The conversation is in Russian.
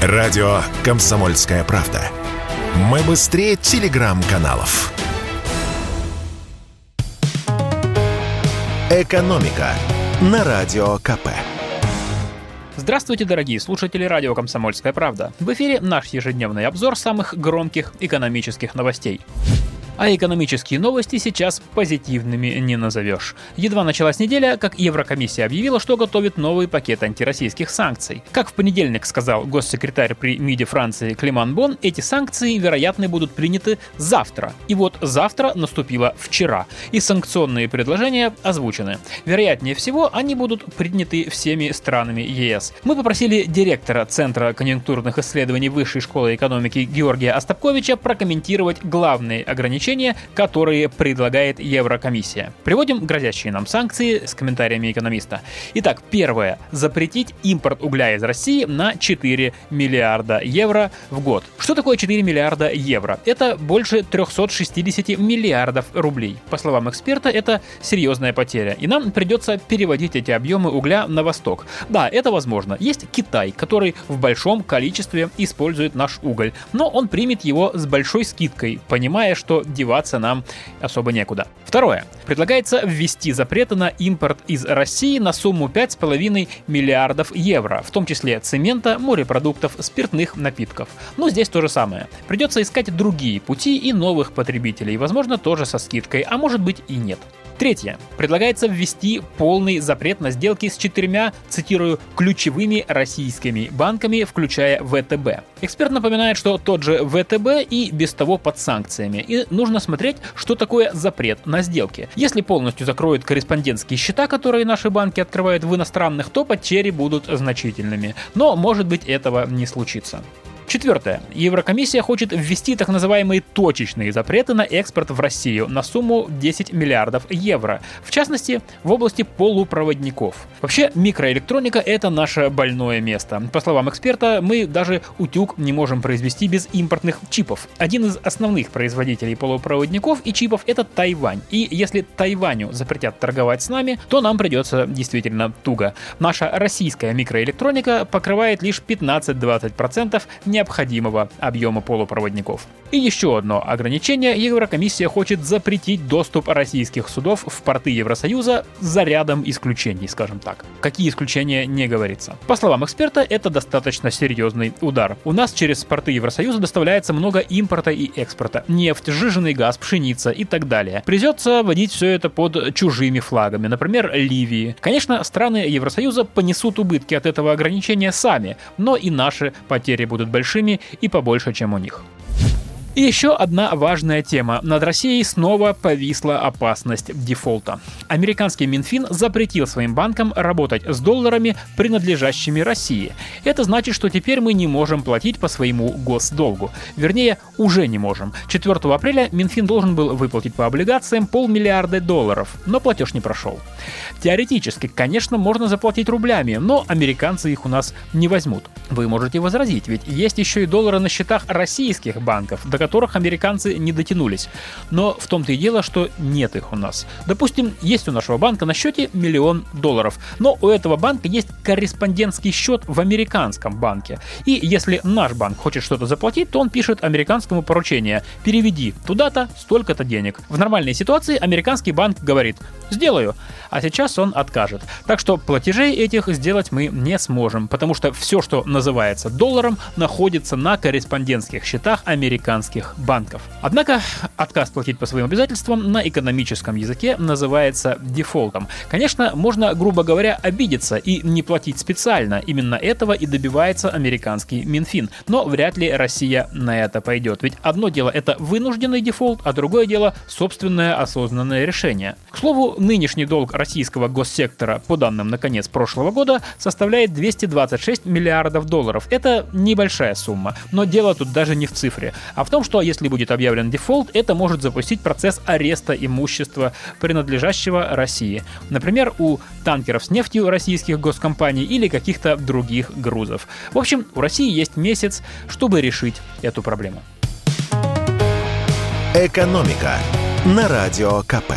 Радио «Комсомольская правда». Мы быстрее телеграм-каналов. «Экономика» на Радио КП. Здравствуйте, дорогие слушатели радио «Комсомольская правда». В эфире наш ежедневный обзор самых громких экономических новостей. А экономические новости сейчас позитивными не назовешь. Едва началась неделя, как Еврокомиссия объявила, что готовит новый пакет антироссийских санкций. Как в понедельник сказал госсекретарь при МИДе Франции Климан Бон, эти санкции, вероятно, будут приняты завтра. И вот завтра наступило вчера, и санкционные предложения озвучены. Вероятнее всего, они будут приняты всеми странами ЕС. Мы попросили директора Центра конъюнктурных исследований Высшей школы экономики Георгия Остапковича прокомментировать главные ограничения ограничения, которые предлагает Еврокомиссия. Приводим грозящие нам санкции с комментариями экономиста. Итак, первое. Запретить импорт угля из России на 4 миллиарда евро в год. Что такое 4 миллиарда евро? Это больше 360 миллиардов рублей. По словам эксперта, это серьезная потеря. И нам придется переводить эти объемы угля на восток. Да, это возможно. Есть Китай, который в большом количестве использует наш уголь. Но он примет его с большой скидкой, понимая, что деваться нам особо некуда. Второе. Предлагается ввести запреты на импорт из России на сумму 5,5 миллиардов евро, в том числе цемента, морепродуктов, спиртных напитков. Но здесь то же самое. Придется искать другие пути и новых потребителей, возможно, тоже со скидкой, а может быть и нет. Третье. Предлагается ввести полный запрет на сделки с четырьмя, цитирую, ключевыми российскими банками, включая ВТБ. Эксперт напоминает, что тот же ВТБ и без того под санкциями, и нужно смотреть, что такое запрет на сделки. Если полностью закроют корреспондентские счета, которые наши банки открывают в иностранных, то потери будут значительными. Но, может быть, этого не случится. Четвертое. Еврокомиссия хочет ввести так называемые точечные запреты на экспорт в Россию на сумму 10 миллиардов евро. В частности, в области полупроводников. Вообще, микроэлектроника — это наше больное место. По словам эксперта, мы даже утюг не можем произвести без импортных чипов. Один из основных производителей полупроводников и чипов — это Тайвань. И если Тайваню запретят торговать с нами, то нам придется действительно туго. Наша российская микроэлектроника покрывает лишь 15-20% не необходимого объема полупроводников. И еще одно ограничение. Еврокомиссия хочет запретить доступ российских судов в порты Евросоюза за рядом исключений, скажем так. Какие исключения не говорится. По словам эксперта, это достаточно серьезный удар. У нас через порты Евросоюза доставляется много импорта и экспорта. Нефть, жиженый газ, пшеница и так далее. Придется водить все это под чужими флагами, например, Ливии. Конечно, страны Евросоюза понесут убытки от этого ограничения сами, но и наши потери будут большими большими и побольше, чем у них. И еще одна важная тема. Над Россией снова повисла опасность дефолта. Американский Минфин запретил своим банкам работать с долларами, принадлежащими России. Это значит, что теперь мы не можем платить по своему госдолгу. Вернее, уже не можем. 4 апреля Минфин должен был выплатить по облигациям полмиллиарда долларов, но платеж не прошел. Теоретически, конечно, можно заплатить рублями, но американцы их у нас не возьмут. Вы можете возразить, ведь есть еще и доллары на счетах российских банков, до которых американцы не дотянулись. Но в том-то и дело, что нет их у нас. Допустим, есть у нашего банка на счете миллион долларов, но у этого банка есть корреспондентский счет в американском банке. И если наш банк хочет что-то заплатить, то он пишет американскому поручение «переведи туда-то столько-то денег». В нормальной ситуации американский банк говорит «сделаю», а сейчас он откажет. Так что платежей этих сделать мы не сможем, потому что все, что называется долларом, находится на корреспондентских счетах американских российских банков. Однако отказ платить по своим обязательствам на экономическом языке называется дефолтом. Конечно, можно, грубо говоря, обидеться и не платить специально. Именно этого и добивается американский Минфин. Но вряд ли Россия на это пойдет. Ведь одно дело это вынужденный дефолт, а другое дело собственное осознанное решение. К слову, нынешний долг российского госсектора, по данным на конец прошлого года, составляет 226 миллиардов долларов. Это небольшая сумма. Но дело тут даже не в цифре, а в том, что если будет объявлен дефолт, это может запустить процесс ареста имущества, принадлежащего России. Например, у танкеров с нефтью российских госкомпаний или каких-то других грузов. В общем, у России есть месяц, чтобы решить эту проблему. Экономика на радио КП.